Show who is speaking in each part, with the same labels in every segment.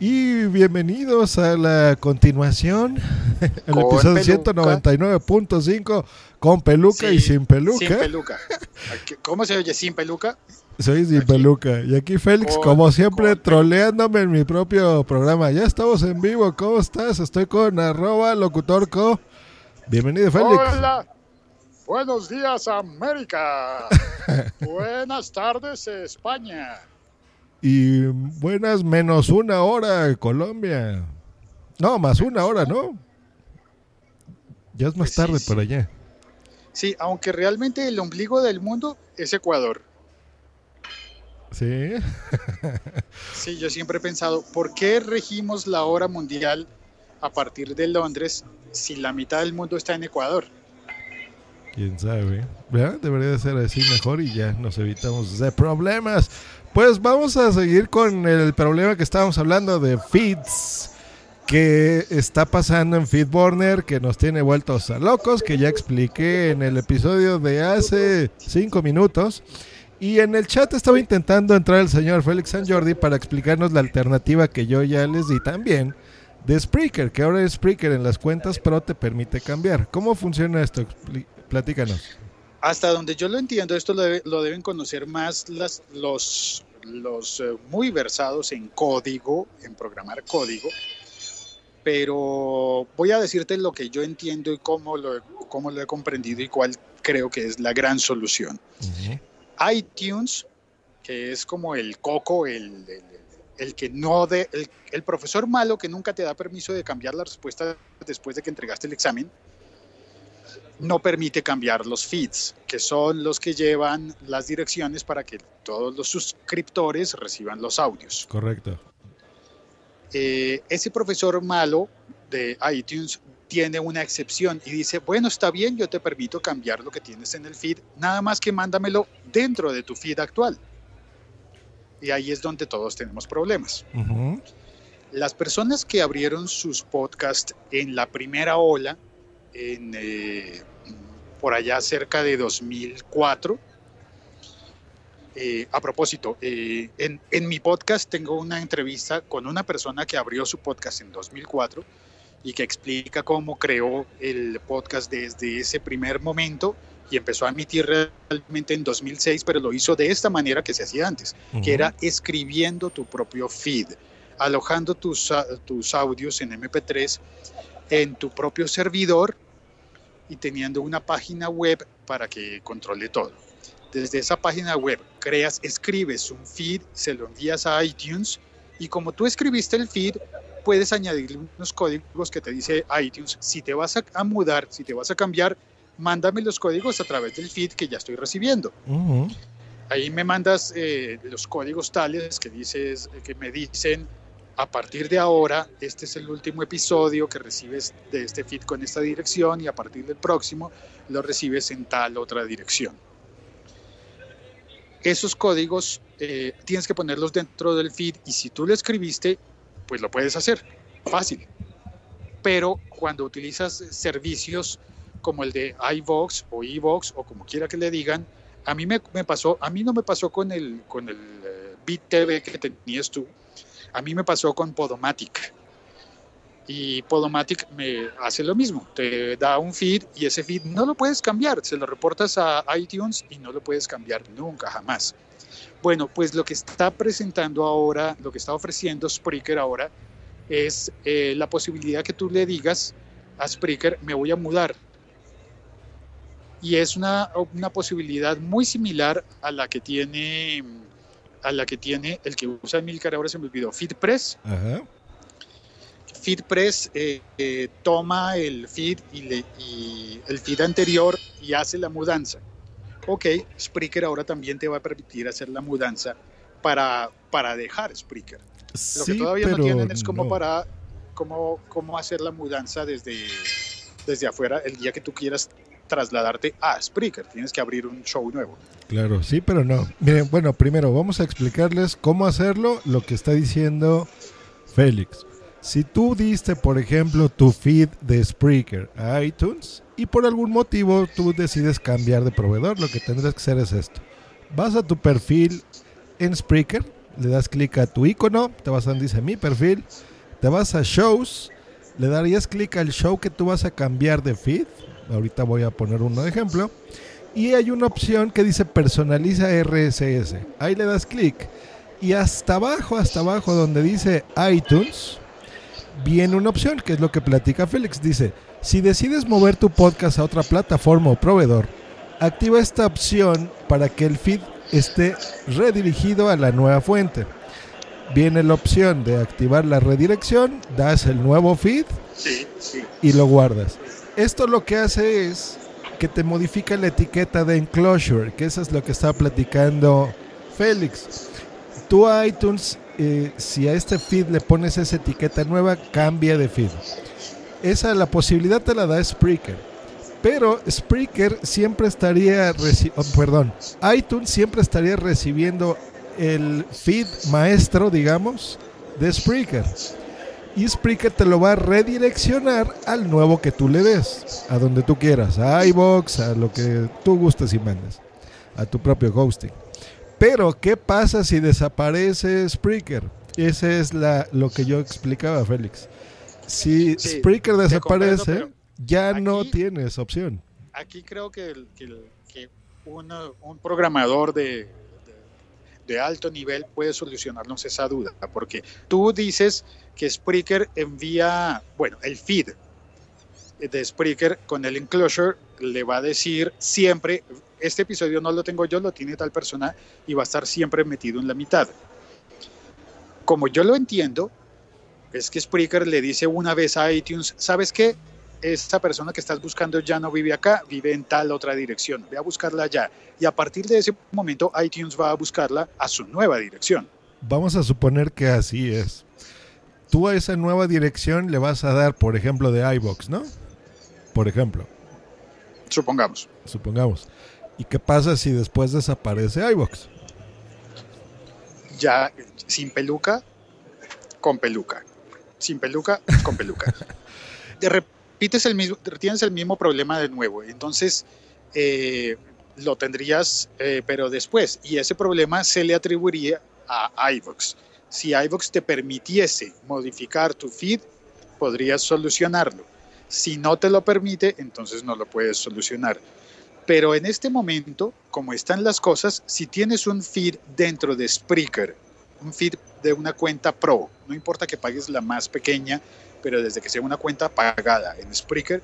Speaker 1: Y bienvenidos a la continuación, el
Speaker 2: Con
Speaker 1: episodio
Speaker 2: peluca.
Speaker 1: 199.5 con peluca y
Speaker 2: Sí,
Speaker 1: sin peluca.
Speaker 2: Sin peluca. ¿Cómo se oye sin peluca?
Speaker 1: Soy sin
Speaker 2: Aquí.
Speaker 1: peluca. Y aquí Félix,
Speaker 2: Con-
Speaker 1: como siempre,
Speaker 2: con-
Speaker 1: troleándome en mi propio programa. Ya estamos en vivo. ¿Cómo estás? Estoy con arroba locutorco. Bienvenido, Félix.
Speaker 2: Hola. Buenos días, América. Buenas tardes, España.
Speaker 1: Y buenas menos una hora, Colombia. No, más una hora, ¿no? Ya es más
Speaker 2: Pues sí,
Speaker 1: tarde
Speaker 2: sí.
Speaker 1: por allá.
Speaker 2: Sí, aunque realmente el ombligo del mundo es Ecuador.
Speaker 1: Sí.
Speaker 2: Sí, yo siempre he pensado, ¿por qué regimos la hora mundial a partir de Londres si la mitad del mundo está en Ecuador?
Speaker 1: Quién sabe. ¿Verdad? Debería de ser así mejor y ya nos evitamos de problemas. Pues vamos a seguir con el problema que estábamos hablando de feeds que está pasando en Feedburner, que nos tiene vueltos a locos, que ya expliqué en el episodio de hace cinco minutos. Y en el chat estaba intentando entrar el señor Félix San Jordi para explicarnos la alternativa que yo ya les di también de Spreaker, que ahora Spreaker en las cuentas Pro te permite cambiar. ¿Cómo funciona esto? Platícanos.
Speaker 2: Hasta donde yo lo entiendo, esto lo, debe- lo deben conocer más las, los, los eh, muy versados en código, en programar código. Pero voy a decirte lo que yo entiendo y cómo lo, cómo lo he comprendido y cuál creo que es la gran solución. iTunes, que es como el coco, el, el- el que no de, el, el profesor malo que nunca te da permiso de cambiar la respuesta después de que entregaste el examen, no permite cambiar los feeds, que son los que llevan las direcciones para que todos los suscriptores reciban los audios.
Speaker 1: Correcto.
Speaker 2: Eh, ese profesor malo de iTunes tiene una excepción y dice, bueno, está bien, yo te permito cambiar lo que tienes en el feed, nada más que mándamelo dentro de tu feed actual. Y ahí es donde todos tenemos problemas. Las personas que abrieron sus podcasts en la primera ola, en, eh, por allá cerca de 2004, eh, a propósito, eh, en, en mi podcast tengo una entrevista con una persona que abrió su podcast en 2004 y que explica cómo creó el podcast desde ese primer momento y empezó a emitir realmente en 2006, pero lo hizo de esta manera que se hacía antes
Speaker 1: Ujú.
Speaker 2: que era escribiendo tu propio feed, alojando tus, tus audios en MP3 en tu propio servidor y teniendo una página web para que controle todo. Desde esa página web creas, escribes un feed, se lo envías a iTunes y como tú escribiste el feed, puedes añadirle unos códigos que te dice iTunes, si te vas a, a mudar, si te vas a cambiar, mándame los códigos a través del feed que ya estoy recibiendo. Ahí me mandas eh, los códigos tales que dices, que me dicen a partir de ahora, este es el último episodio que recibes de este feed con esta dirección y a partir del próximo lo recibes en tal otra dirección. Esos códigos eh, tienes que ponerlos dentro del feed y si tú lo escribiste, pues lo puedes hacer, fácil. Pero cuando utilizas servicios como el de iVox o iVox o como quiera que le digan, a mí me, pasó, a mí no me pasó con el, con el eh, Bit TV que tenías tú, a mí me pasó con Podomatic. Y Podomatic me hace lo mismo, te da un feed y ese feed no lo puedes cambiar, se lo reportas a iTunes y no lo puedes cambiar nunca, jamás. Bueno, pues lo que está presentando ahora, lo que está ofreciendo Spreaker ahora, es eh, la posibilidad que tú le digas a Spreaker, me voy a mudar, y es una, una posibilidad muy similar a la que tiene a la que tiene el que usa Milcar, ahora se me olvidó, FeedPress.
Speaker 1: Ajá.
Speaker 2: FeedPress eh, eh, toma el feed y, le, y el feed anterior y hace la mudanza. Ok, Spreaker ahora también te va a permitir hacer la mudanza para, para dejar Spreaker. Lo que todavía no tienen es como
Speaker 1: no.
Speaker 2: para cómo, cómo hacer la mudanza desde, desde afuera el día que tú quieras trasladarte a Spreaker. Tienes que abrir un show nuevo.
Speaker 1: Claro, sí, pero no. Miren, bueno, primero vamos a explicarles cómo hacerlo, lo que está diciendo Félix. Si tú diste, por ejemplo, tu feed de Spreaker a iTunes y por algún motivo tú decides cambiar de proveedor, lo que tendrás que hacer es esto. Vas a tu perfil en Spreaker, le das clic a tu icono, te vas a donde dice mi perfil, te vas a shows, le darías clic al show que tú vas a cambiar de feed. Ahorita voy a poner uno de ejemplo. Y hay una opción que dice personaliza RSS. Ahí le das clic. Y hasta abajo, hasta abajo donde dice iTunes, viene una opción que es lo que platica Félix. Dice, si decides mover tu podcast a otra plataforma o proveedor, activa esta opción para que el feed esté redirigido a la nueva fuente. Viene la opción de activar la redirección, das el nuevo feed y lo guardas. Esto lo que hace es que te modifica la etiqueta de enclosure, que eso es lo que estaba platicando Félix. Tu iTunes, eh, si a este feed le pones esa etiqueta nueva, cambia de feed. Esa la posibilidad te la da Spreaker. Pero Spreaker siempre estaría, oh, perdón, iTunes siempre estaría recibiendo el feed maestro, digamos, de Spreaker. Y Spreaker te lo va a redireccionar al nuevo que tú le des, a donde tú quieras, a iBox, a lo que tú gustes y mandes, a tu propio hosting. Pero, ¿qué pasa si desaparece Spreaker? Ese es la, lo que yo explicaba, Félix. Si Spreaker desaparece, ya no tienes opción.
Speaker 2: Aquí creo que, un programador de, de alto nivel puede solucionarnos esa duda, porque tú dices que Spreaker envía, bueno, el feed de Spreaker con el enclosure le va a decir siempre, este episodio no lo tengo yo, lo tiene tal persona y va a estar siempre metido en la mitad. Como yo lo entiendo, es que Spreaker le dice una vez a iTunes, ¿sabes qué? esta persona que estás buscando ya no vive acá, vive en tal otra dirección, ve a buscarla allá. Y a partir de ese momento iTunes va a buscarla a su nueva dirección.
Speaker 1: Vamos a suponer que así es. Tú a esa nueva dirección le vas a dar, por ejemplo, de iBox, ¿no? Por ejemplo.
Speaker 2: Supongamos.
Speaker 1: Supongamos. ¿Y qué pasa si después desaparece iBox?
Speaker 2: Ya sin peluca, con peluca. Sin peluca, con peluca. De repente el mismo, tienes el mismo problema de nuevo. Entonces, eh, lo tendrías, eh, pero después. Y ese problema se le atribuiría a iVox. Si iVox te permitiese modificar tu feed, podrías solucionarlo. Si no te lo permite, entonces no lo puedes solucionar. Pero en este momento, como están las cosas, si tienes un feed dentro de Spreaker, un feed de una cuenta pro, no importa que pagues la más pequeña, pero desde que sea una cuenta pagada en Spreaker,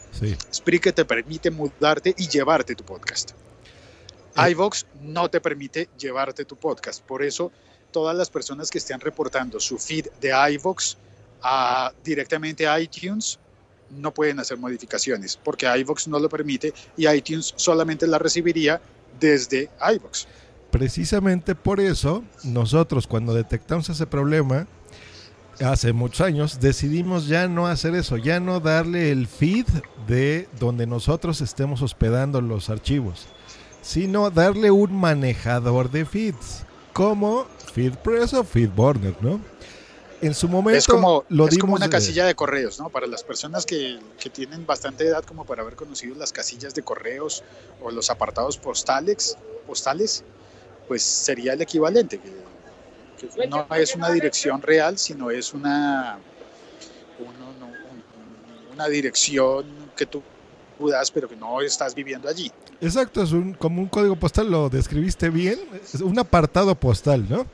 Speaker 2: Spreaker te permite mudarte y llevarte tu podcast. Eh. iVox no te permite llevarte tu podcast, por eso todas las personas que estén reportando su feed de iVox a, directamente a iTunes no pueden hacer modificaciones porque iVox no lo permite y iTunes solamente la recibiría desde iVox.
Speaker 1: Precisamente por eso nosotros cuando detectamos ese problema hace muchos años, decidimos ya no hacer eso, ya no darle el feed de donde nosotros estemos hospedando los archivos, sino darle un manejador de feeds, como FeedPress o FeedBurner, ¿no? En su momento
Speaker 2: es como, lo es como una casilla de correos, ¿no? Para las personas que, que, tienen bastante edad como para haber conocido las casillas de correos o los apartados postales, postales pues sería el equivalente, no es una dirección real, sino es una, una dirección que tú das, pero que no estás viviendo allí.
Speaker 1: Exacto, es un, como un código postal, lo describiste bien, es un apartado postal, ¿no?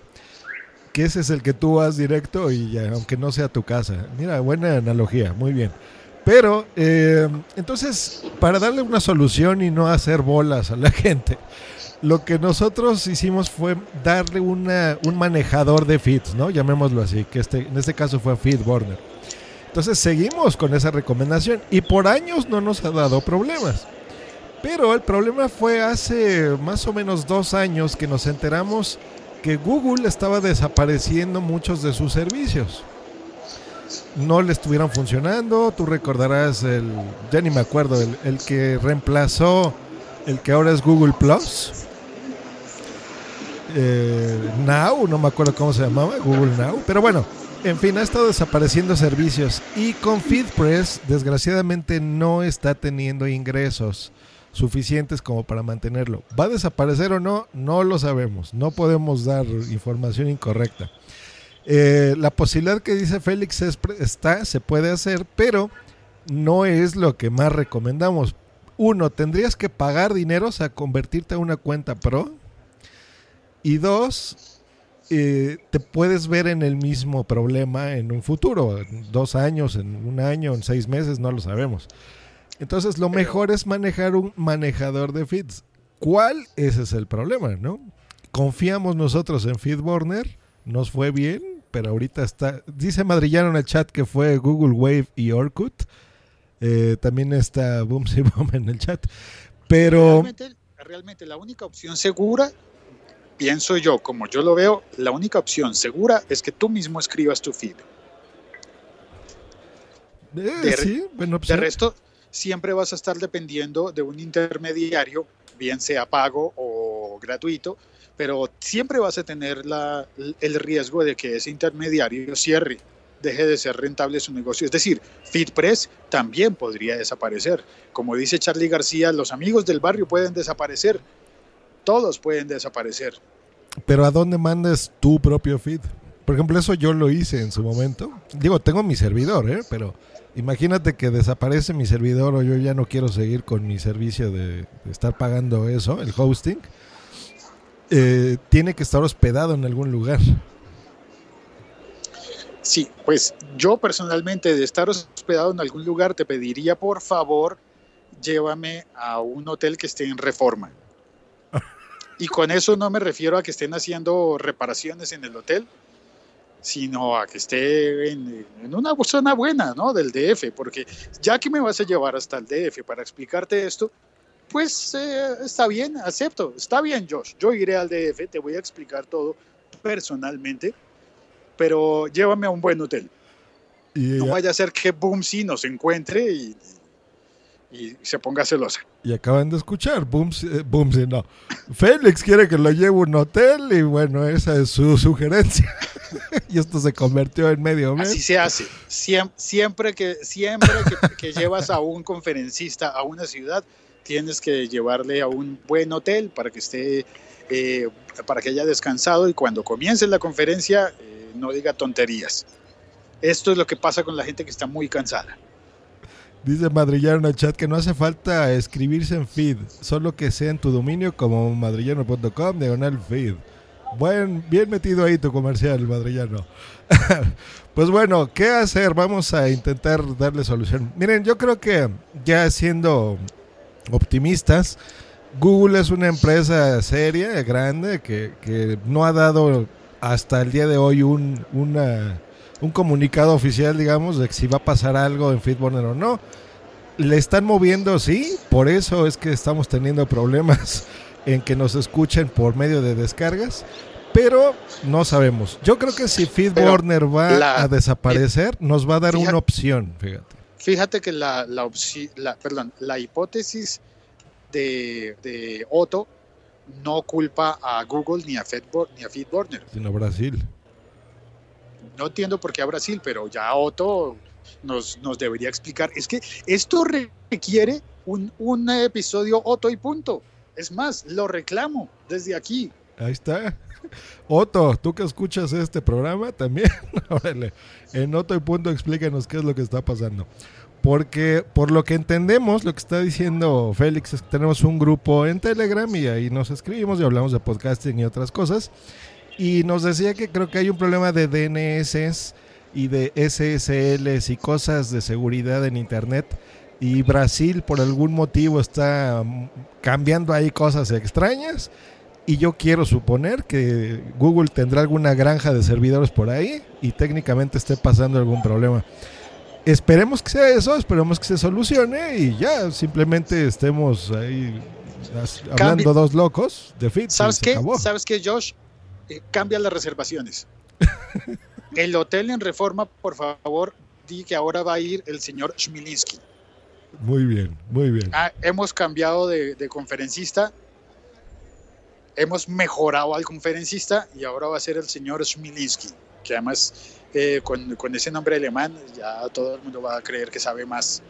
Speaker 1: Que ese es el que tú vas directo y aunque no sea tu casa. Mira, buena analogía, muy bien. Pero, eh, entonces, para darle una solución y no hacer bolas a la gente, lo que nosotros hicimos fue darle una, un manejador de feeds, ¿no? Llamémoslo así, que este, en este caso fue FeedBurner. Entonces seguimos con esa recomendación y por años no nos ha dado problemas. Pero el problema fue hace más o menos dos años que nos enteramos que Google estaba desapareciendo muchos de sus servicios. No le estuvieron funcionando. Tú recordarás el, ya ni me acuerdo, el, el que reemplazó el que ahora es Google Plus eh, Now, no me acuerdo cómo se llamaba, Google Now, pero bueno, en fin, ha estado desapareciendo servicios y con FeedPress desgraciadamente no está teniendo ingresos suficientes como para mantenerlo. ¿Va a desaparecer o no? No lo sabemos. No podemos dar información incorrecta. Eh, la posibilidad que dice Félix está, se puede hacer, pero no es lo que más recomendamos. Uno, tendrías que pagar dinero, o sea, convertirte a una cuenta pro. Y dos, eh, te puedes ver en el mismo problema en un futuro, en dos años, en un año, en seis meses, no lo sabemos. Entonces, lo mejor es manejar un manejador de feeds. ¿Cuál? Ese es el problema, ¿no? Confiamos nosotros en FeedBurner, nos fue bien, pero ahorita está. Dice Madrillano en el chat que fue Google Wave y Orkut. Eh, también está Boomsy Boom en el chat. Pero.
Speaker 2: Realmente, la única opción segura, pienso yo, como yo lo veo, la única opción segura es que tú mismo escribas tu feed.
Speaker 1: Eh, sí,
Speaker 2: de resto, siempre vas a estar dependiendo de un intermediario, bien sea pago o gratuito, pero siempre vas a tener la, el riesgo de que ese intermediario cierre, deje de ser rentable su negocio. Es decir, FitPress también podría desaparecer. Como dice Charlie García, los amigos del barrio pueden desaparecer, todos pueden desaparecer.
Speaker 1: Pero ¿a dónde mandas tu propio feed? Por ejemplo, eso yo lo hice en su momento. Digo, tengo mi servidor, ¿eh? pero imagínate que desaparece mi servidor o yo ya no quiero seguir con mi servicio de estar pagando eso, el hosting eh, tiene que estar hospedado en algún lugar.
Speaker 2: Sí, pues yo personalmente de estar hospedado en algún lugar te pediría por favor llévame a un hotel que esté en reforma. Y con eso no me refiero a que estén haciendo reparaciones en el hotel, sino a que esté en, en, una zona buena, ¿no? Del DF, porque ya que me vas a llevar hasta el DF para explicarte esto, pues eh, está bien, acepto, está bien Josh, yo iré al DF, te voy a explicar todo personalmente, pero llévame a un buen hotel. no vaya a ser que Boomsy nos encuentre y, y, se ponga celosa.
Speaker 1: Y acaban de escuchar, Boomsy, eh, no. Félix quiere que lo lleve a un hotel y bueno, esa es su sugerencia. y esto se convirtió en medio mes.
Speaker 2: Así se hace. siempre que, siempre que llevas a un conferencista a una ciudad, tienes que llevarle a un buen hotel para que esté, eh, para que haya descansado y cuando comience la conferencia eh, no diga tonterías. Esto es lo que pasa con la gente que está muy cansada.
Speaker 1: Dice Madrillano en el chat que no hace falta escribirse en feed, solo que sea en tu dominio como madrillano.com, diagonal feed. Buen, bien metido ahí tu comercial, madrillano. pues bueno, ¿qué hacer? Vamos a intentar darle solución. Miren, yo creo que ya siendo optimistas. Google es una empresa seria, grande, que, no ha dado hasta el día de hoy un, un comunicado oficial, digamos, de si va a pasar algo en Fitburner o no. Le están moviendo, sí, por eso es que estamos teniendo problemas en que nos escuchen por medio de descargas, pero no sabemos. Yo creo que si Feedburner va a desaparecer, nos va a dar una opción, fíjate.
Speaker 2: Fíjate que la, la, perdón, la hipótesis de, de, Otto no culpa a Google ni a, Fedboard, ni a FeedBurner.
Speaker 1: Sino Brasil.
Speaker 2: No entiendo por qué a Brasil, pero ya Otto nos, nos debería explicar. Es que esto requiere un, un episodio Otto y punto. Es más, lo reclamo desde aquí.
Speaker 1: Ahí está. Otto, tú que escuchas este programa también, en Otto y punto explícanos qué es lo que está pasando. Porque por lo que entendemos, lo que está diciendo Félix es que tenemos un grupo en Telegram y ahí nos escribimos y hablamos de podcasting y otras cosas. Y nos decía que creo que hay un problema de DNS y de SSLs y cosas de seguridad en Internet. Y Brasil por algún motivo está cambiando ahí cosas extrañas y yo quiero suponer que Google tendrá alguna granja de servidores por ahí y técnicamente esté pasando algún problema. Esperemos que sea eso, esperemos que se solucione y ya simplemente estemos ahí hablando dos locos de fit.
Speaker 2: ¿Sabes qué? ¿Sabes qué, Josh? Eh, cambia las reservaciones. el hotel en Reforma, por favor, di que ahora va a ir el señor Schmilinski.
Speaker 1: Muy bien, muy bien.
Speaker 2: Ah, hemos cambiado de, de conferencista hemos mejorado al conferencista y ahora va a ser el señor Smilinski, que además eh, con, ese nombre alemán ya todo el mundo va a creer que sabe más.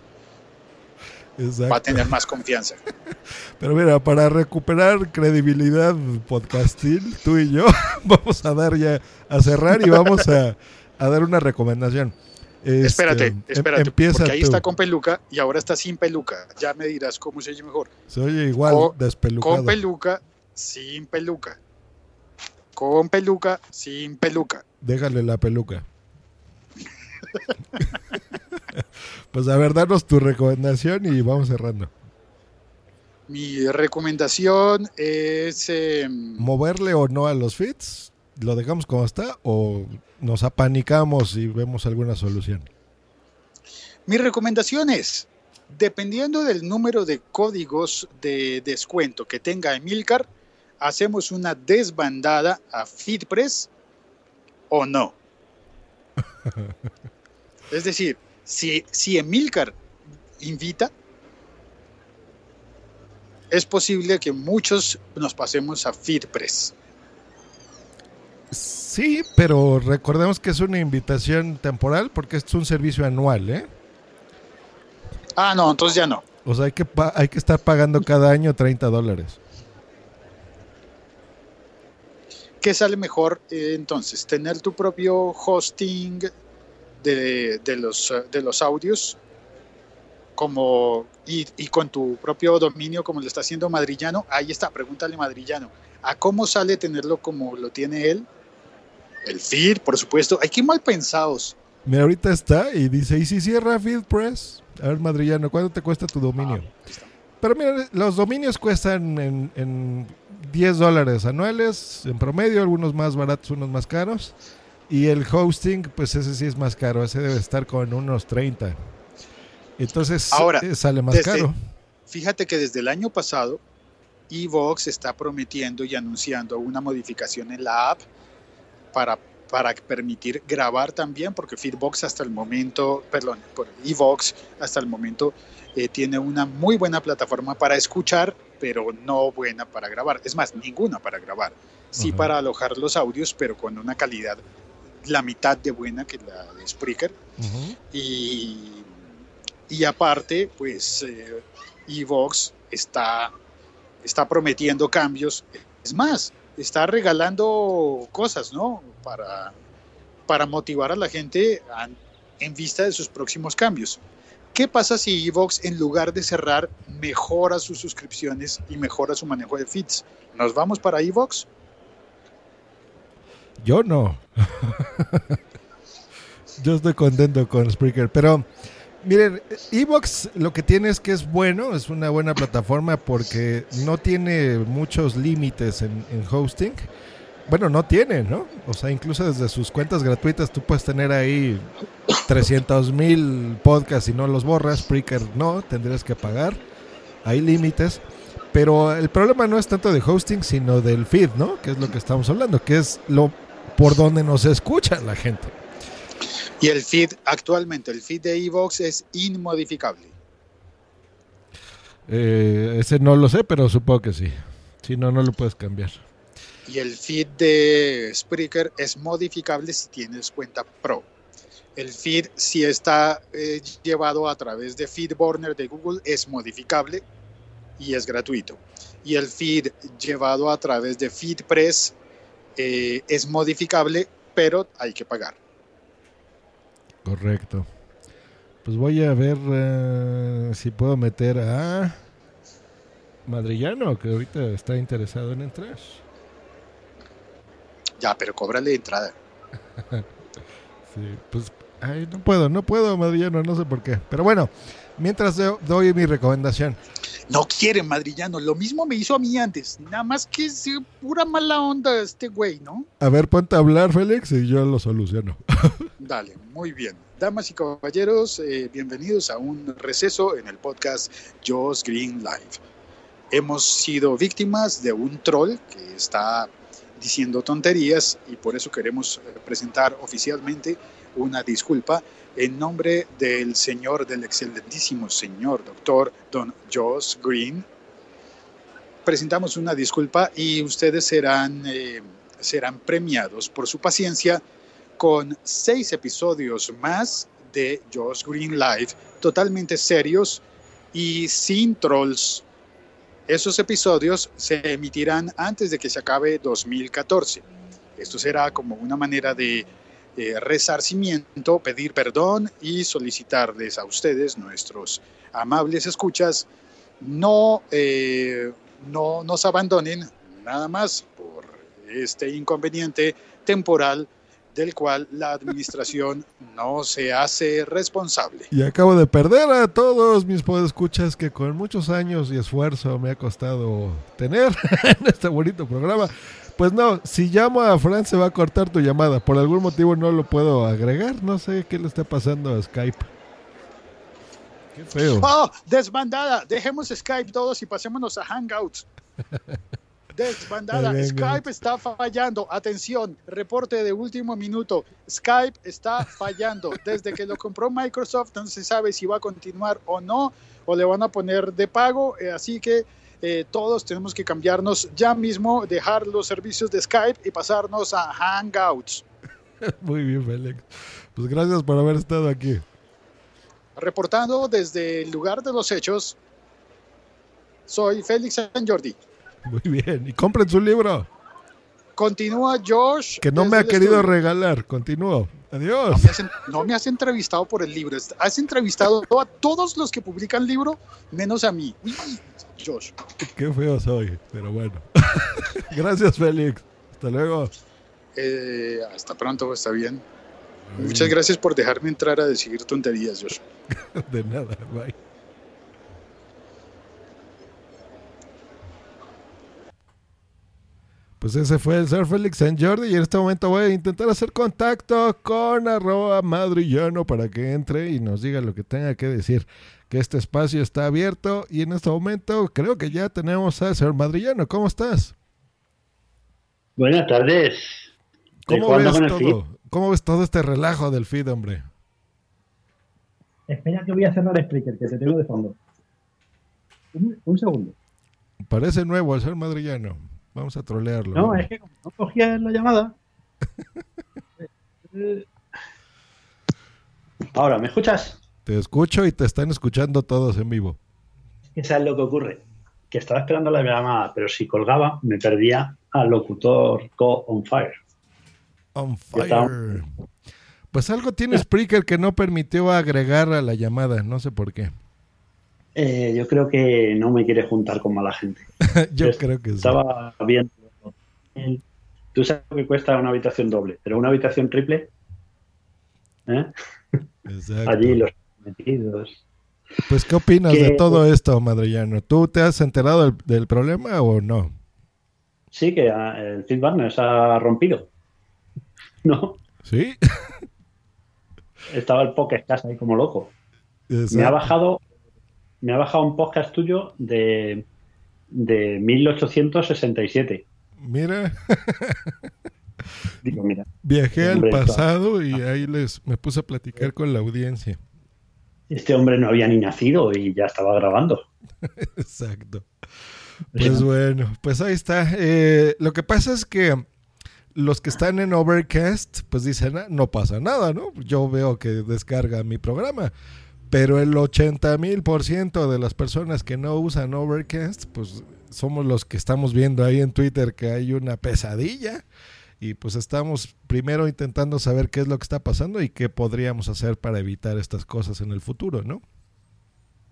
Speaker 2: Va a tener más confianza.
Speaker 1: Pero mira, para recuperar credibilidad podcastil, tú y yo vamos a dar ya a cerrar y vamos a, dar una recomendación.
Speaker 2: espérate, este, em, espérate, empieza porque ahí está con peluca y ahora está sin peluca. Ya me dirás cómo se oye mejor.
Speaker 1: Se oye igual, despelucado.
Speaker 2: Con peluca, sin peluca. Con peluca, sin peluca.
Speaker 1: Déjale la peluca. pues a ver, danos tu recomendación y vamos cerrando.
Speaker 2: Mi recomendación es... Em,
Speaker 1: ¿Moverle o no a los fits? ¿Lo dejamos como está o nos apanicamos y vemos alguna solución?
Speaker 2: Mi recomendación es, dependiendo del número de códigos de descuento que tenga Emilcar, hacemos una desbandada a FitPress o no. es decir, si, si Emilcar invita, es posible que muchos nos pasemos a FitPress.
Speaker 1: Sí, pero recordemos que es una invitación temporal porque es un servicio anual, ¿eh?
Speaker 2: Ah, no, entonces ya no.
Speaker 1: O sea, hay que, hay que estar pagando cada año 30 dólares.
Speaker 2: ¿Qué sale mejor eh, entonces? ¿Tener tu propio hosting de, los, de los audios como, y, con tu propio dominio como lo está haciendo Madrillano? Ahí está, pregúntale Madrillano. ¿A cómo sale tenerlo como lo tiene él? El feed, por supuesto. Hay que mal pensados.
Speaker 1: Mira, ahorita está y dice, ¿y si cierra Feed Press? A ver, Madrillano, ¿cuánto te cuesta tu dominio? Ah, Pero mira, los dominios cuestan en 10 dólares anuales en promedio, algunos más baratos, unos más caros. Y el hosting, pues ese sí es más caro, ese debe estar con unos 30. Entonces
Speaker 2: Ahora,
Speaker 1: eh, sale más caro.
Speaker 2: Fíjate que desde el año pasado, Evox está prometiendo y anunciando una modificación en la app para, para permitir grabar también, porque Feedbox hasta el momento, perdón, por Evox hasta el momento eh, tiene una muy buena plataforma para escuchar pero no buena para grabar. Es más, ninguna para grabar. Sí para alojar los audios, pero con una calidad la mitad de buena que la de Spreaker. y, y, aparte, pues eh, Evox está, está prometiendo cambios. Es más, está regalando cosas, ¿no? Para, para motivar a la gente en vista de sus próximos cambios. ¿Qué pasa si Evox en lugar de cerrar mejora sus suscripciones y mejora su manejo de feeds? ¿Nos vamos para Evox?
Speaker 1: Yo no. Yo estoy contento con Spreaker, pero miren, Evox lo que tiene es que es bueno, es una buena plataforma porque no tiene muchos límites en, hosting bueno, no tiene, ¿no? O sea, incluso desde sus cuentas gratuitas tú puedes tener ahí 300 mil podcasts y no los borras. Spreaker no, tendrías que pagar. Hay límites. Pero el problema no es tanto de hosting, sino del feed, ¿no? Que es lo que estamos hablando, que es lo por donde nos escucha la gente.
Speaker 2: Y el feed, actualmente, el feed de Evox es inmodificable.
Speaker 1: Eh, ese no lo sé, pero supongo que sí. Si no, no lo puedes cambiar
Speaker 2: y el feed de Spreaker es modificable si tienes cuenta Pro. El feed, si está eh, llevado a través de FeedBurner de Google, es modificable y es gratuito. Y el feed llevado a través de FeedPress eh, es modificable, pero hay que pagar.
Speaker 1: Correcto. Pues voy a ver eh, si puedo meter a Madrillano, que ahorita está interesado en entrar.
Speaker 2: Ya, pero cóbrale entrada.
Speaker 1: sí, pues ay, no puedo, no puedo, Madrillano, no sé por qué. Pero bueno, mientras doy mi recomendación.
Speaker 2: No quiere, Madrillano, lo mismo me hizo a mí antes. Nada más que es pura mala onda este güey, ¿no?
Speaker 1: A ver, ponte a hablar, Félix, y yo lo soluciono.
Speaker 2: Dale, muy bien. Damas y caballeros, eh, bienvenidos a un receso en el podcast Joss Green Live. Hemos sido víctimas de un troll que está diciendo tonterías y por eso queremos eh, presentar oficialmente una disculpa en nombre del señor, del excelentísimo señor doctor Don Joss Green. Presentamos una disculpa y ustedes serán, eh, serán premiados por su paciencia con seis episodios más de Joss Green Live, totalmente serios, y sin trolls. Esos episodios se emitirán antes de que se acabe 2014. Esto será como una manera de resarcimiento, pedir perdón y solicitarles a ustedes, nuestros amables escuchas, no, eh, no nos abandonen nada más por este inconveniente temporal del cual la administración no se hace responsable.
Speaker 1: Y acabo de perder a todos mis podescuchas que con muchos años y esfuerzo me ha costado tener en este bonito programa. Pues no, si llamo a Fran se va a cortar tu llamada. Por algún motivo no lo puedo agregar. No sé qué le está pasando a Skype.
Speaker 2: Qué feo. ¡Oh! Desbandada. Dejemos Skype todos y pasémonos a Hangouts. Desbandada. Skype está fallando. Atención, reporte de último minuto. Skype está fallando. Desde que lo compró Microsoft no se sabe si va a continuar o no, o le van a poner de pago. Eh, así que eh, todos tenemos que cambiarnos ya mismo, dejar los servicios de Skype y pasarnos a Hangouts.
Speaker 1: Muy bien, Félix. Pues gracias por haber estado aquí.
Speaker 2: Reportando desde el lugar de los hechos, soy Félix San Jordi.
Speaker 1: Muy bien. Y compren su libro.
Speaker 2: Continúa Josh.
Speaker 1: Que no me ha querido regalar. Continúo. Adiós.
Speaker 2: No me, has, entrevistado por el libro. Has entrevistado a todos los que publican libro, menos a mí. Josh.
Speaker 1: Qué feo soy, pero bueno. Gracias, Félix. Hasta luego.
Speaker 2: Eh, hasta pronto, está bien. Muchas gracias por dejarme entrar a decir tonterías, Josh.
Speaker 1: De nada, bye. Pues ese fue el Sir Félix San Jordi y en este momento voy a intentar hacer contacto con arroba madrillano para que entre y nos diga lo que tenga que decir. Que este espacio está abierto y en este momento creo que ya tenemos al señor madrillano. ¿Cómo estás?
Speaker 3: Buenas tardes.
Speaker 1: ¿Cómo ves, todo? ¿Cómo ves todo este relajo del feed, hombre?
Speaker 3: Espera que voy a cerrar el speaker, que te tengo de fondo. Un, segundo.
Speaker 1: Parece nuevo el ser madrillano. Vamos a trolearlo.
Speaker 3: No, es que como no cogía la llamada. Ahora, ¿me escuchas?
Speaker 1: Te escucho y te están escuchando todos en vivo.
Speaker 3: Es que lo que ocurre. Que estaba esperando la llamada, pero si colgaba, me perdía al locutor Go on Fire.
Speaker 1: On Fire. Pues algo tiene Spreaker que no permitió agregar a la llamada, no sé por qué.
Speaker 3: Eh, yo creo que no me quiere juntar con mala gente.
Speaker 1: yo creo que
Speaker 3: Estaba viendo. Tú sabes que cuesta una habitación doble, pero una habitación triple. ¿eh? Allí los metidos.
Speaker 1: Pues, ¿qué opinas de todo esto, Madrillano? ¿Tú te has enterado del, problema o no?
Speaker 3: Sí, que ah, el feedback se ha rompido. ¿No?
Speaker 1: Sí.
Speaker 3: Estaba el Pocket ahí como loco. Me ha bajado me ha bajado un podcast tuyo de, de 1867.
Speaker 1: Mira. Digo, mira. Viajé al pasado y ahí les me puse a platicar con la audiencia.
Speaker 3: Este hombre no había ni nacido y ya estaba grabando.
Speaker 1: Exacto. Pues bueno, pues ahí está. Eh, lo que pasa es que los que están en Overcast, pues dicen, ah, no pasa nada, ¿no? Yo veo que descarga mi programa. Pero el 80 mil por ciento de las personas que no usan Overcast, pues somos los que estamos viendo ahí en Twitter que hay una pesadilla. Y pues estamos primero intentando saber qué es lo que está pasando y qué podríamos hacer para evitar estas cosas en el futuro, ¿no?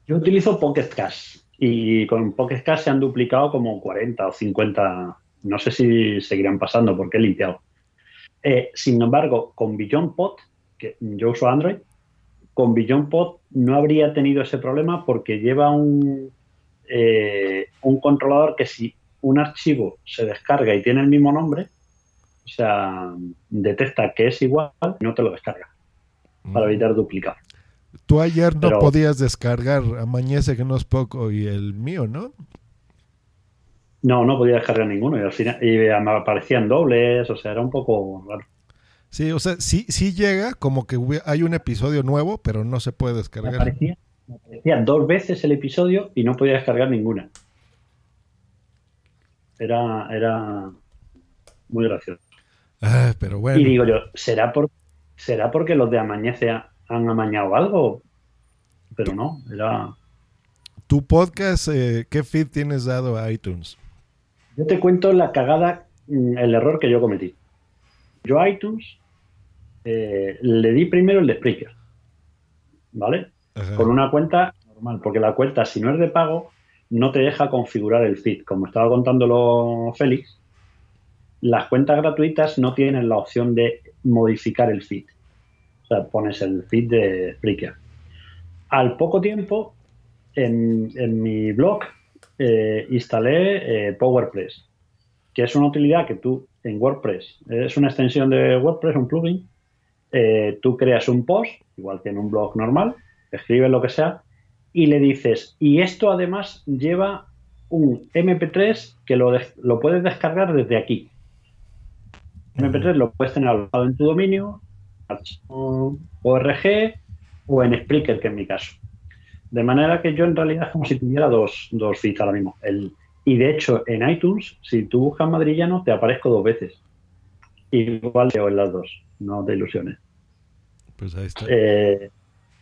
Speaker 3: Yo utilizo Pocket Cash y con Pocket Cash se han duplicado como 40 o 50, no sé si seguirán pasando porque he limpiado. Eh, sin embargo, con Beyond Pot, que yo uso Android, con BeyondPod no habría tenido ese problema porque lleva un, eh, un controlador que si un archivo se descarga y tiene el mismo nombre, o sea, detecta que es igual y no te lo descarga para mm. evitar duplicar.
Speaker 1: Tú ayer no podías descargar Amañece que no es poco y el mío, ¿no?
Speaker 3: No, no podía descargar ninguno y al final y me aparecían dobles, o sea, era un poco raro.
Speaker 1: Sí, o sea, sí, sí llega como que hay un episodio nuevo, pero no se puede descargar. Me
Speaker 3: aparecía, dos veces el episodio y no podía descargar ninguna. Era, era muy gracioso.
Speaker 1: Ah, pero bueno.
Speaker 3: Y digo yo, ¿será, por, ¿será porque los de Amañece han amañado algo? Pero no, era...
Speaker 1: tu podcast, eh, ¿qué feed tienes dado a iTunes?
Speaker 3: Yo te cuento la cagada, mm, el error que yo cometí. Yo a iTunes eh, le di primero el de Spreaker, ¿vale? Con una cuenta normal, porque la cuenta, si no es de pago, no te deja configurar el feed. Como estaba contándolo Félix, las cuentas gratuitas no tienen la opción de modificar el feed. O sea, pones el feed de Spreaker. Al poco tiempo, en, mi blog eh, instalé eh, PowerPress, que es una utilidad que tú en WordPress, es una extensión de WordPress, un plugin, eh, tú creas un post, igual que en un blog normal, escribes lo que sea, y le dices, y esto además lleva un MP3 que lo, lo puedes descargar desde aquí. MP3 lo puedes tener alojado en tu dominio, ORG o en Spreaker, que en mi caso. De manera que yo en realidad es como si tuviera dos, dos feeds ahora mismo. El, y de hecho, en iTunes, si tú buscas madrillano, te aparezco dos veces. Igual veo en las dos, no te ilusiones.
Speaker 1: Pues ahí está.
Speaker 3: Eh,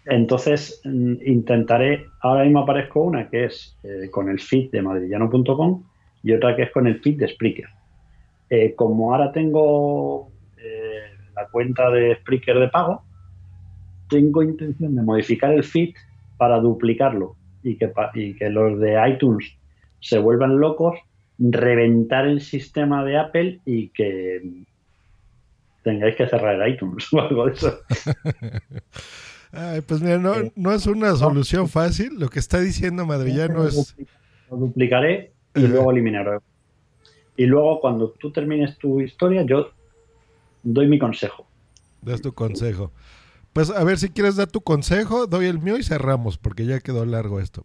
Speaker 3: entonces, mm, intentaré, ahora mismo aparezco una que es eh, con el feed de madrillano.com y otra que es con el feed de Spreaker. Eh, como ahora tengo la cuenta de Spreaker de pago, tengo intención de modificar el feed para duplicarlo y que, y que los de iTunes se vuelvan locos, reventar el sistema de Apple y que tengáis que cerrar iTunes o algo de eso.
Speaker 1: pues mira, no, no, es una solución fácil. Lo que está diciendo Madrillano es.
Speaker 3: Lo duplicaré y luego eliminaré. Y luego, cuando tú termines tu historia, yo doy mi consejo.
Speaker 1: Das tu consejo. Pues a ver si quieres dar tu consejo, doy el mío y cerramos, porque ya quedó largo esto.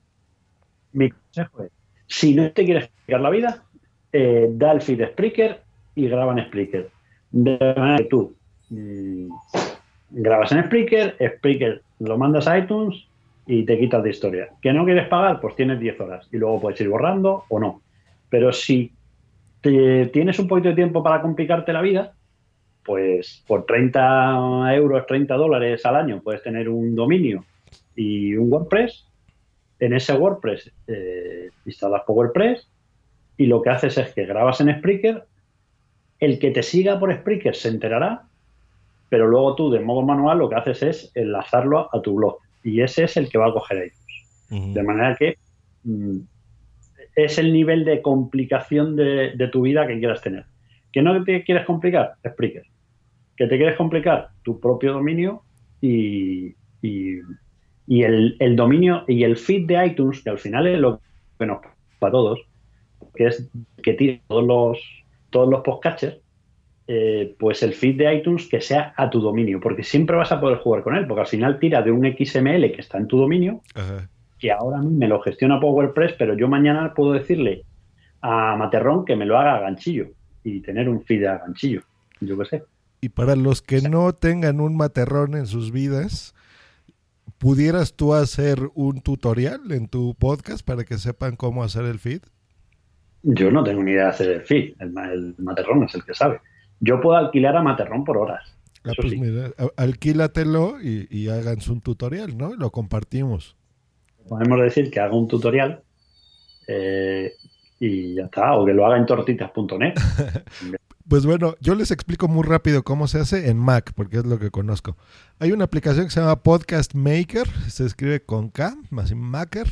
Speaker 3: Mi consejo es: si no te quieres explicar la vida, eh, da el feed Spreaker y graba en Spreaker de manera que tú mm, grabas en Spreaker, Spreaker lo mandas a iTunes y te quitas de historia. ¿Que no quieres pagar? Pues tienes 10 horas y luego puedes ir borrando o no. Pero si tienes un poquito de tiempo para complicarte la vida, pues por 30 euros, 30 dólares al año puedes tener un dominio y un WordPress. En ese WordPress eh, instalas PowerPress y lo que haces es que grabas en Spreaker, el que te siga por Spreaker se enterará, pero luego tú de modo manual lo que haces es enlazarlo a tu blog y ese es el que va a coger ellos. De manera que mm, es el nivel de complicación de, tu vida que quieras tener. ¿Que no te quieres complicar? Spreaker. ¿Que te quieres complicar? Tu propio dominio y, el, dominio y el feed de iTunes, que al final es lo que nos para todos, que es que tire todos los todos los podcatchers, eh, pues el feed de iTunes que sea a tu dominio, porque siempre vas a poder jugar con él, porque al final tira de un XML que está en tu dominio, que ahora me lo gestiona PowerPress, pero yo mañana puedo decirle a Materrón que me lo haga a ganchillo y tener un feed a ganchillo, yo qué sé.
Speaker 1: Y para los que no tengan un Materrón en sus vidas, ¿pudieras tú hacer un tutorial en tu podcast para que sepan cómo hacer el feed?
Speaker 3: Yo no tengo ni idea de hacer el feed, el, Materrón es el que sabe. Yo puedo alquilar a Materrón por horas.
Speaker 1: Ah, pues mira, alquílatelo y, y hagan un tutorial, ¿no? Y lo compartimos.
Speaker 3: Podemos decir que haga un tutorial eh, y ya está, o que lo haga en tortitas.net.
Speaker 1: Pues bueno, yo les explico muy rápido cómo se hace en Mac, porque es lo que conozco. Hay una aplicación que se llama Podcast Maker, se escribe con K, más Maker,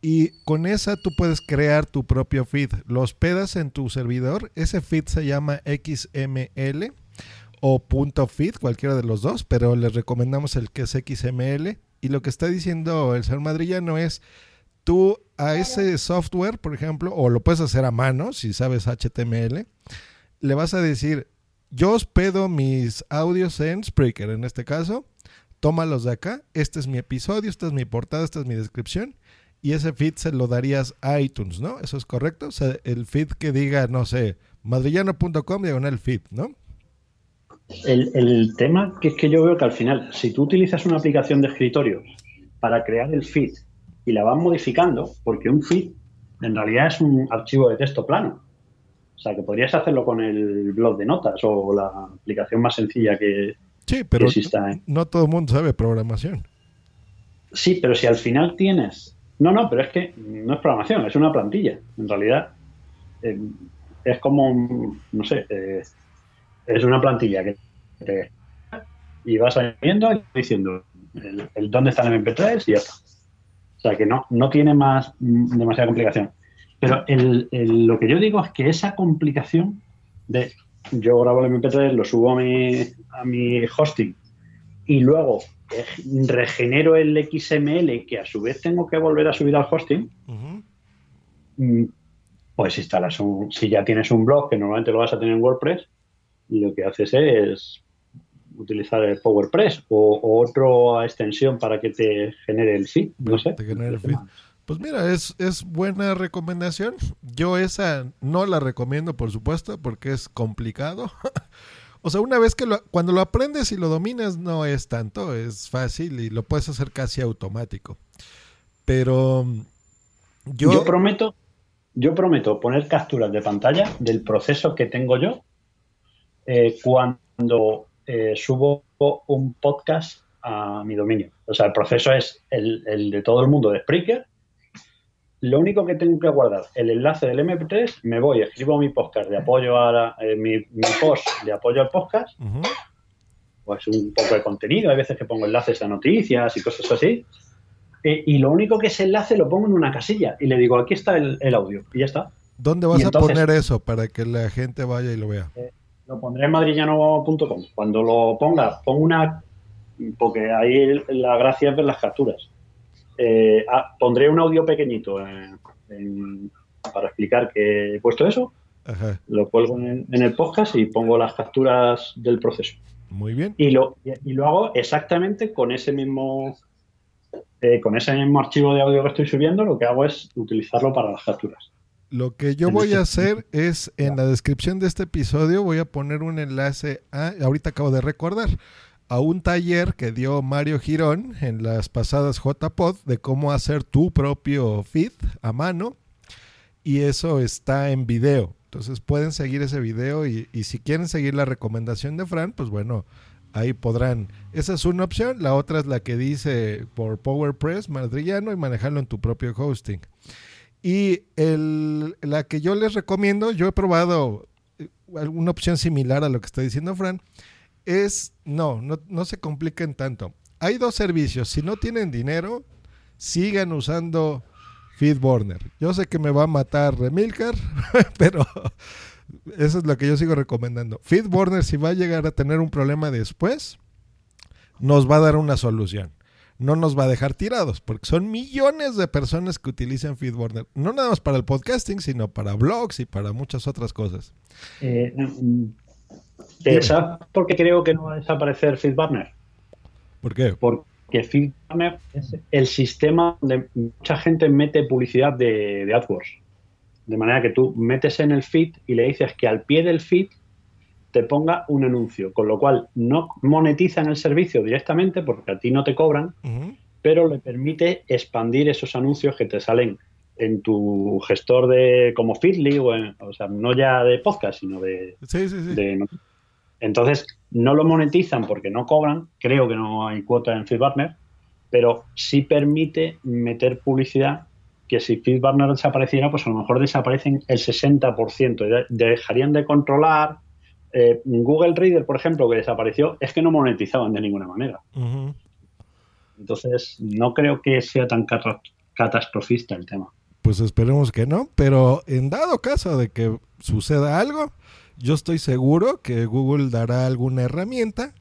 Speaker 1: y con esa tú puedes crear tu propio feed. Lo hospedas en tu servidor. Ese feed se llama XML o .feed, cualquiera de los dos, pero les recomendamos el que es XML. Y lo que está diciendo el señor madrillano es, tú a ese software, por ejemplo, o lo puedes hacer a mano, si sabes HTML, le vas a decir, yo hospedo mis audios en Spreaker, en este caso, tómalos de acá, este es mi episodio, esta es mi portada, esta es mi descripción, y ese feed se lo darías a iTunes, ¿no? ¿Eso es correcto? O sea, el feed que diga, no sé, madrillano.com diagonal feed, ¿no?
Speaker 3: El, tema que es que yo veo que al final, si tú utilizas una aplicación de escritorio para crear el feed y la vas modificando, porque un feed en realidad es un archivo de texto plano. O sea, que podrías hacerlo con el blog de notas o la aplicación más sencilla que,
Speaker 1: sí, pero no todo el mundo sabe programación.
Speaker 3: Sí, pero si al final tienes No, no, pero es que no es programación, es una plantilla. En realidad, eh, es como, no sé, eh, es una plantilla que te, y vas viendo y diciendo el, dónde está el MP3 y ya está. O sea que no, no tiene más demasiada complicación. Pero lo que yo digo es que esa complicación de yo grabo el MP3, lo subo a mi, a mi hosting y luego regenero el XML que a su vez tengo que volver a subir al hosting, mm, pues instalas un, si ya tienes un blog que normalmente lo vas a tener en WordPress, lo que haces es utilizar el PowerPress o, otra extensión para que te genere el feed, no sé.
Speaker 1: Pues mira, es, es buena recomendación. Yo esa no la recomiendo, por supuesto, porque es complicado. o sea, una vez que lo, cuando lo aprendes y lo dominas no es tanto, es fácil y lo puedes hacer casi automático. Pero
Speaker 3: yo, yo prometo, yo prometo poner capturas de pantalla del proceso que tengo yo eh, cuando eh, subo un podcast a mi dominio. O sea, el proceso es el, el de todo el mundo de Spreaker lo único que tengo que guardar, el enlace del MP3, me voy, escribo mi podcast de apoyo a eh, mi, post de apoyo al podcast, pues un poco de contenido, hay veces que pongo enlaces a noticias y cosas así, eh, y lo único que ese enlace lo pongo en una casilla y le digo, aquí está el, audio, y ya está.
Speaker 1: ¿Dónde vas a poner eso para que la gente vaya y lo vea?
Speaker 3: Eh, lo pondré en madrillano.com. Cuando lo ponga, pongo una, porque ahí la gracia es ver las capturas eh, ah, pondré un audio pequeñito para explicar que he puesto eso. Lo cuelgo en, el podcast y pongo las capturas del proceso.
Speaker 1: Muy bien.
Speaker 3: Y lo, y, lo hago exactamente con ese mismo eh, con ese mismo archivo de audio que estoy subiendo, lo que hago es utilizarlo para las capturas.
Speaker 1: Lo que yo voy a hacer es en la descripción de este episodio voy a poner un enlace a, ahorita acabo de recordar, a un taller que dio Mario Girón en las pasadas JPod de cómo hacer tu propio feed a mano. Y eso está en video. Entonces pueden seguir ese video y, si quieren seguir la recomendación de Fran, pues bueno, ahí podrán. Esa es una opción. La otra es la que dice por PowerPress madrillano y manejarlo en tu propio hosting. Y el, la que yo les recomiendo, yo he probado eh, una opción similar a lo que está diciendo Fran, es, no, no, se compliquen tanto. Hay dos servicios. Si no tienen dinero, sigan usando FeedBurner. Yo sé que me va a matar Remilcar, pero eso es lo que yo sigo recomendando. FeedBurner, si va a llegar a tener un problema después, nos va a dar una solución. No nos va a dejar tirados, porque son millones de personas que utilizan FeedBurner. No nada más para el podcasting, sino para blogs y para muchas otras cosas.
Speaker 3: Eh, ¿Sabes por qué creo que no va a desaparecer FeedBurner?
Speaker 1: ¿Por qué?
Speaker 3: Porque FeedBurner es el sistema donde mucha gente mete publicidad de, AdWords. De manera que tú metes en el feed y le dices que al pie del feed te ponga un anuncio, con lo cual no monetizan el servicio directamente porque a ti no te cobran, pero le permite expandir esos anuncios que te salen en tu gestor de como Feedly o, o sea, no ya de podcast, sino de,
Speaker 1: sí, sí, sí.
Speaker 3: entonces, no lo monetizan porque no cobran, creo que no hay cuota en FeedBurner, pero sí permite meter publicidad que si FeedBurner desapareciera, pues a lo mejor desaparecen el 60%, dejarían de controlar. Eh, Google Reader, por ejemplo, que desapareció, es que no monetizaban de ninguna manera. Entonces, no creo que sea tan catastrofista el tema.
Speaker 1: Pues esperemos que no, pero en dado caso de que suceda algo, yo estoy seguro que Google dará alguna herramienta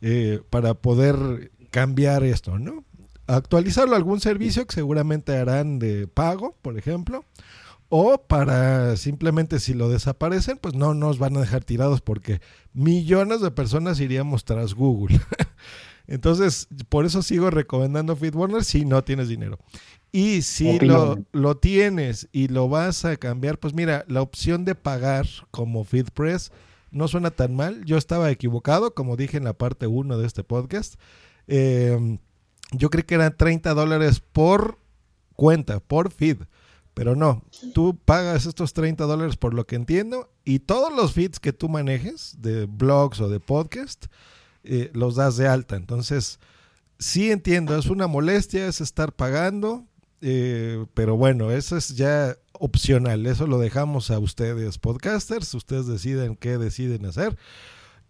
Speaker 1: eh, para poder cambiar esto, ¿no? Actualizarlo a algún servicio que seguramente harán de pago, por ejemplo, o para simplemente si lo desaparecen, pues no nos van a dejar tirados porque millones de personas iríamos tras Google. Entonces, por eso sigo recomendando FeedBurner si no tienes dinero. Y si lo, tienes y lo vas a cambiar, pues mira, la opción de pagar como FeedPress no suena tan mal. Yo estaba equivocado, como dije en la parte 1 de este podcast. Em, yo creí que eran 30 dólares por cuenta, por feed. Pero no, tú pagas estos 30 dólares por lo que entiendo y todos los feeds que tú manejes de blogs o de podcast eh, los das de alta. Entonces, sí entiendo, es una molestia, es estar pagando, eh, pero bueno, eso es ya opcional, eso lo dejamos a ustedes podcasters, ustedes deciden qué deciden hacer.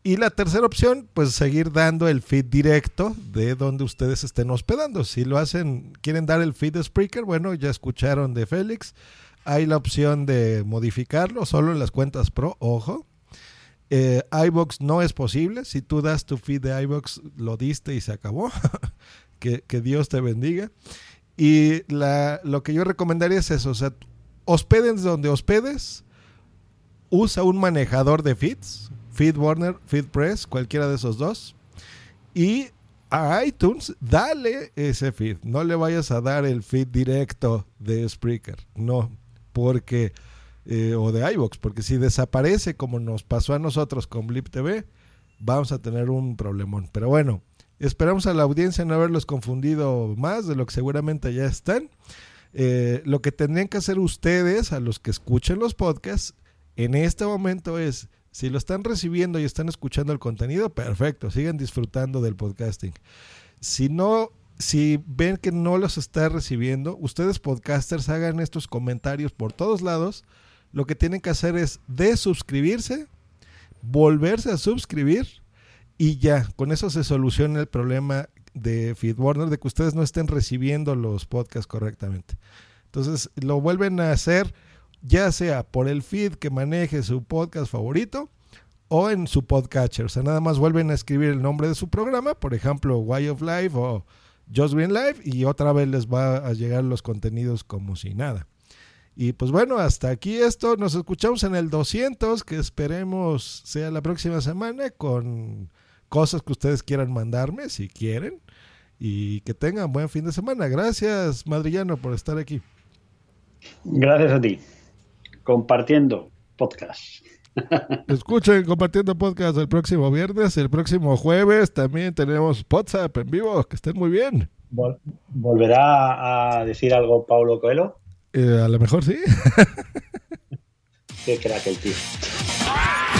Speaker 1: Y la tercera opción, pues seguir dando el feed directo de donde ustedes estén hospedando. Si lo hacen, quieren dar el feed de Spreaker, bueno, ya escucharon de Félix. Hay la opción de modificarlo solo en las cuentas Pro, ojo. Eh, iBox no es posible. Si tú das tu feed de iBox, lo diste y se acabó. que, que, Dios te bendiga. Y lo que yo recomendaría es eso. O sea, hospeden donde hospedes. Usa un manejador de feeds FeedBurner, FeedPress, cualquiera de esos dos. Y a iTunes, dale ese feed. No le vayas a dar el feed directo de Spreaker. No, porque. Eh, o de iBox, porque si desaparece como nos pasó a nosotros con Blip TV, vamos a tener un problemón. Pero bueno, esperamos a la audiencia no haberlos confundido más de lo que seguramente ya están. Eh, lo que tendrían que hacer ustedes, a los que escuchen los podcasts, en este momento es si lo están recibiendo y están escuchando el contenido, perfecto, sigan disfrutando del podcasting. Si no, si ven que no los está recibiendo, ustedes podcasters hagan estos comentarios por todos lados. Lo que tienen que hacer es desuscribirse, volverse a suscribir y ya, con eso se soluciona el problema de FeedBurner de que ustedes no estén recibiendo los podcasts correctamente. Entonces lo vuelven a hacer ya sea por el feed que maneje su podcast favorito o en su podcatcher. O sea, nada más vuelven a escribir el nombre de su programa, por ejemplo, Why of Life o Just Green Life, y otra vez les va a llegar los contenidos como si nada. Y pues bueno, hasta aquí esto. Nos escuchamos en el 200, que esperemos sea la próxima semana, con cosas que ustedes quieran mandarme, si quieren. Y que tengan buen fin de semana. Gracias, Madrillano, por estar aquí.
Speaker 3: Gracias a ti compartiendo podcast.
Speaker 1: Escuchen compartiendo podcast el próximo viernes, el próximo jueves también tenemos WhatsApp en vivo, que estén muy bien.
Speaker 3: ¿Volverá a decir algo Paulo Coelho?
Speaker 1: Eh, a lo mejor sí.
Speaker 3: Qué crack el tío.